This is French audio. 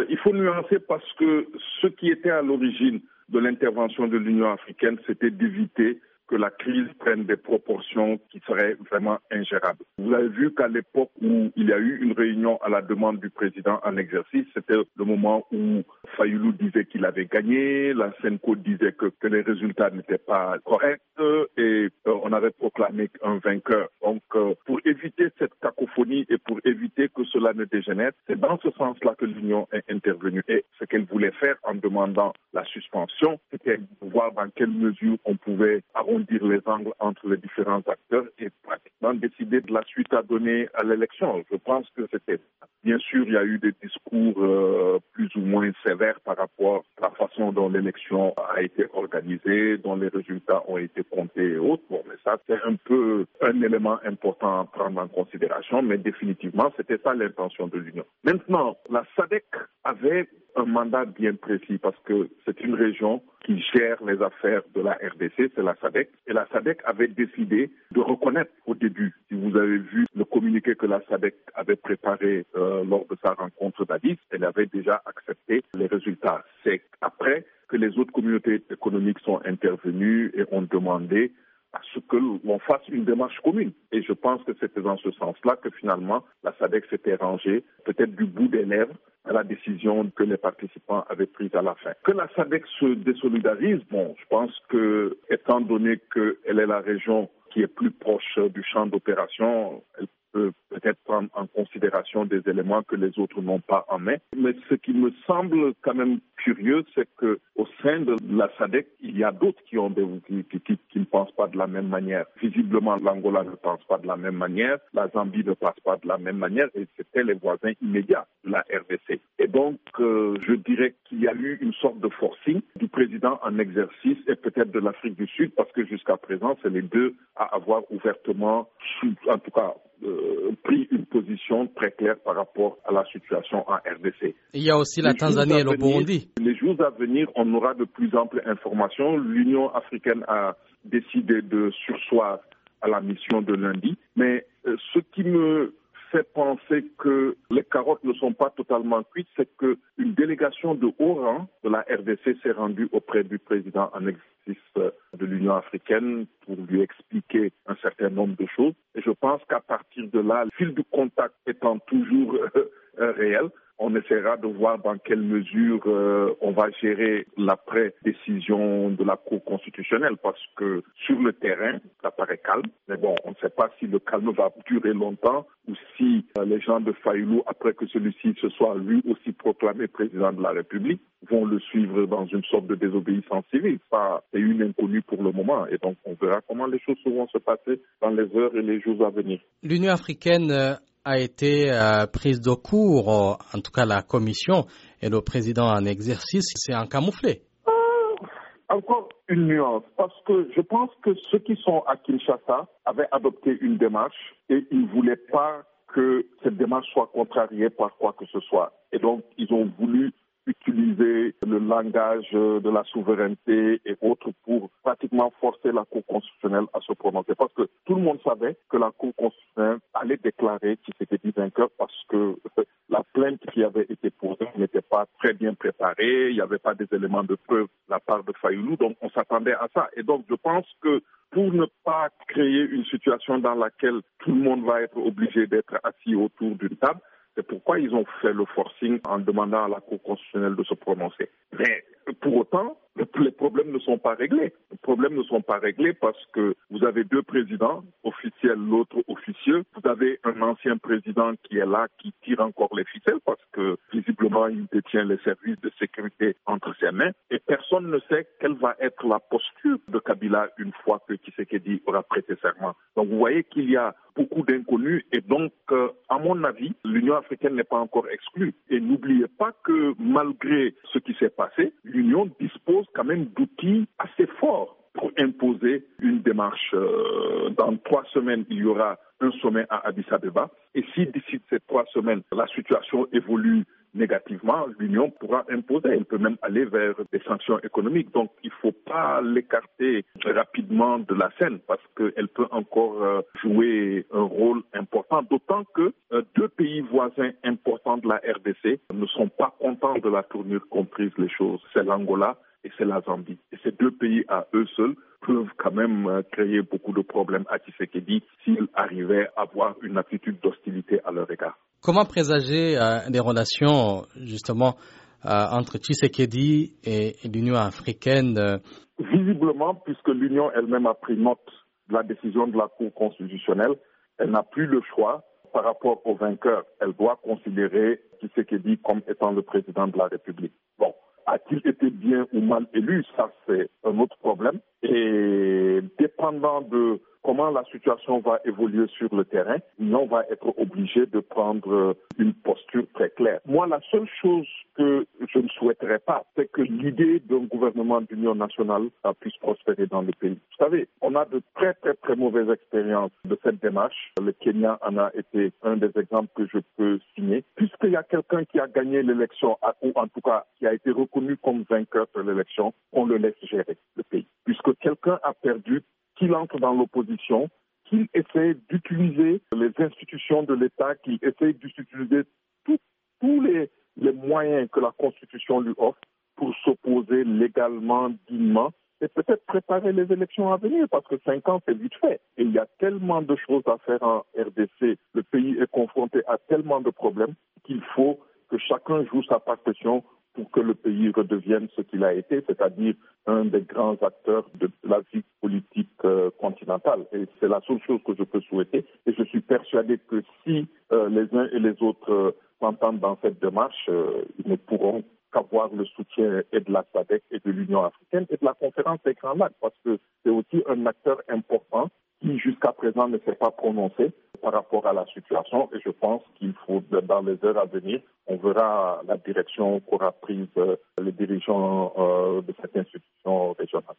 Euh, il faut nuancer parce que ce qui était à l'origine de l'intervention de l'Union africaine, c'était d'éviter que la crise prenne des proportions qui seraient vraiment ingérables. Vous avez vu qu'à l'époque où il y a eu une réunion à la demande du président en exercice, c'était le moment où Fayoulou disait qu'il avait gagné, la Senko disait que, les résultats n'étaient pas corrects et euh, on avait proclamé un vainqueur. Donc, euh, pour éviter cette cacophonie et cela ne dégénère, c'est dans ce sens-là que l'Union est intervenue. Et ce qu'elle voulait faire en demandant la suspension, c'était voir dans quelle mesure on pouvait arrondir les angles entre les différents acteurs et pratiquement décider de la suite à donner à l'élection. Je pense que c'était Bien sûr, il y a eu des discours euh, plus ou moins sévères par rapport à la façon dont l'élection a été organisée, dont les résultats ont été comptés et autres. Bon, mais ça, c'est un peu un élément important à prendre en considération, mais définitivement, c'était ça Maintenant, la SADC avait un mandat bien précis parce que c'est une région qui gère les affaires de la RDC, c'est la SADC. Et la SADC avait décidé de reconnaître au début, si vous avez vu le communiqué que la SADC avait préparé euh, lors de sa rencontre d'Addis, elle avait déjà accepté les résultats. C'est après que les autres communautés économiques sont intervenues et ont demandé à ce que l'on fasse une démarche commune. Et je pense que c'était dans ce sens-là que finalement la SADC s'était rangée, peut-être du bout des lèvres, à la décision que les participants avaient prise à la fin. Que la SADC se désolidarise, bon, je pense que, étant donné qu'elle est la région qui est plus proche du champ d'opération, peut peut-être prendre en considération des éléments que les autres n'ont pas en main. Mais ce qui me semble quand même curieux, c'est que au sein de la SADC, il y a d'autres qui ont des qui, qui, qui, ne pensent pas de la même manière. Visiblement, l'Angola ne pense pas de la même manière, la Zambie ne pense pas de la même manière, et c'était les voisins immédiats de la RDC. Donc, euh, je dirais qu'il y a eu une sorte de forcing du président en exercice et peut-être de l'Afrique du Sud, parce que jusqu'à présent, c'est les deux à avoir ouvertement, en tout cas, euh, pris une position très claire par rapport à la situation en RDC. Il y a aussi la Tanzanie et le Burundi. Les jours à venir, on aura de plus amples informations. L'Union africaine a décidé de sursoir à la mission de lundi. Mais euh, ce qui me fait penser que les carottes ne sont pas totalement cuites, c'est qu'une délégation de haut rang de la RDC s'est rendue auprès du président en exercice euh, de l'Union africaine pour lui expliquer un certain nombre de choses. Et je pense qu'à partir de là, le fil du contact étant toujours euh, réel, on essaiera de voir dans quelle mesure euh, on va gérer l'après-décision de la Cour constitutionnelle parce que sur le terrain, ça paraît calme. Mais bon, on ne sait pas si le calme va durer longtemps ou les gens de Fayoulou, après que celui-ci se soit lui aussi proclamé président de la République, vont le suivre dans une sorte de désobéissance civile. Ça, c'est une inconnue pour le moment. Et donc, on verra comment les choses vont se passer dans les heures et les jours à venir. L'Union africaine euh, a été euh, prise de court, euh, en tout cas la commission et le président en exercice, c'est un camouflé. Euh, encore une nuance, parce que je pense que ceux qui sont à Kinshasa avaient adopté une démarche et ils ne voulaient pas que cette démarche soit contrariée par quoi que ce soit. Et donc, ils ont voulu utiliser le langage de la souveraineté et autres pour pratiquement forcer la Cour constitutionnelle à se prononcer. Parce que tout le monde savait que la Cour constitutionnelle allait déclarer qu'il s'était dit vainqueur parce que la plainte qui avait été posée n'était pas très bien préparée, il n'y avait pas des éléments de preuve de la part de Fayoulou, donc on s'attendait à ça. Et donc je pense que pour ne pas créer une situation dans laquelle tout le monde va être obligé d'être assis autour d'une table, c'est pourquoi ils ont fait le forcing en demandant à la Cour constitutionnelle de se prononcer. Mais pour autant, les problèmes ne sont pas réglés. Les problèmes ne sont pas réglés parce que vous avez deux présidents, officiels, l'autre officieux. Vous avez un ancien président qui est là, qui tire encore les ficelles parce que visiblement il détient les services de sécurité entre ses mains. Et personne ne sait quelle va être la posture de Kabila une fois que Tshisekedi aura prêté serment. Donc vous voyez qu'il y a beaucoup d'inconnus et donc, euh, à mon avis, l'Union africaine n'est pas encore exclue. Et n'oubliez pas que malgré ce qui s'est passé, l'Union dispose quand même d'outils assez forts pour imposer une démarche. Euh, dans trois semaines, il y aura un sommet à Addis Abeba. Et si d'ici ces trois semaines, la situation évolue négativement, l'Union pourra imposer. Elle peut même aller vers des sanctions économiques. Donc, il ne faut pas l'écarter rapidement de la scène parce qu'elle peut encore euh, jouer un rôle important. D'autant que euh, deux pays voisins importants de la RDC ne sont pas contents de la tournure qu'ont prise les choses. C'est l'Angola et c'est la Zambie. Et ces deux pays à eux seuls peuvent quand même euh, créer beaucoup de problèmes à Tshisekedi s'il arrivait à avoir une attitude d'hostilité à leur égard. Comment présager euh, des relations justement euh, entre Tshisekedi et, l'Union africaine Visiblement, puisque l'Union elle-même a pris note de la décision de la Cour constitutionnelle, elle n'a plus le choix par rapport au vainqueur. Elle doit considérer Tshisekedi comme étant le président de la République. Bon, a-t-il été bien ou mal élu? Ça, c'est un autre problème. Et dépendant de comment la situation va évoluer sur le terrain, on va être obligé de prendre une posture très claire. Moi, la seule chose que je ne souhaiterais pas, c'est que l'idée d'un gouvernement d'union nationale puisse prospérer dans le pays. Vous savez, on a de très très très mauvaises expériences de cette démarche. Le Kenya en a été un des exemples que je peux signer. Puisqu'il y a quelqu'un qui a gagné l'élection, ou en tout cas qui a été reconnu comme vainqueur de l'élection, on le laisse gérer le pays. Puisque quelqu'un a perdu, qu'il entre dans l'opposition, qu'il essaie d'utiliser les institutions de l'État, qu'il essaie d'utiliser tous les, les moyens que la Constitution lui offre pour s'opposer légalement, dignement, et peut-être préparer les élections à venir, parce que cinq ans, c'est vite fait. Et il y a tellement de choses à faire en RDC. Le pays est confronté à tellement de problèmes qu'il faut que chacun joue sa partition pour que le pays redevienne ce qu'il a été, c'est-à-dire un des grands acteurs de la vie politique euh, continentale. Et c'est la seule chose que je peux souhaiter. Et je suis persuadé que si euh, les uns et les autres euh, s'entendent dans cette démarche, ils ne pourront qu'avoir le soutien et de la SADC et de l'Union africaine et de la conférence des Grands Lacs, parce que c'est aussi un acteur important qui jusqu'à présent ne s'est pas prononcé par rapport à la situation et je pense qu'il faut, dans les heures à venir, on verra la direction qu'aura prise les dirigeants de cette institution régionale.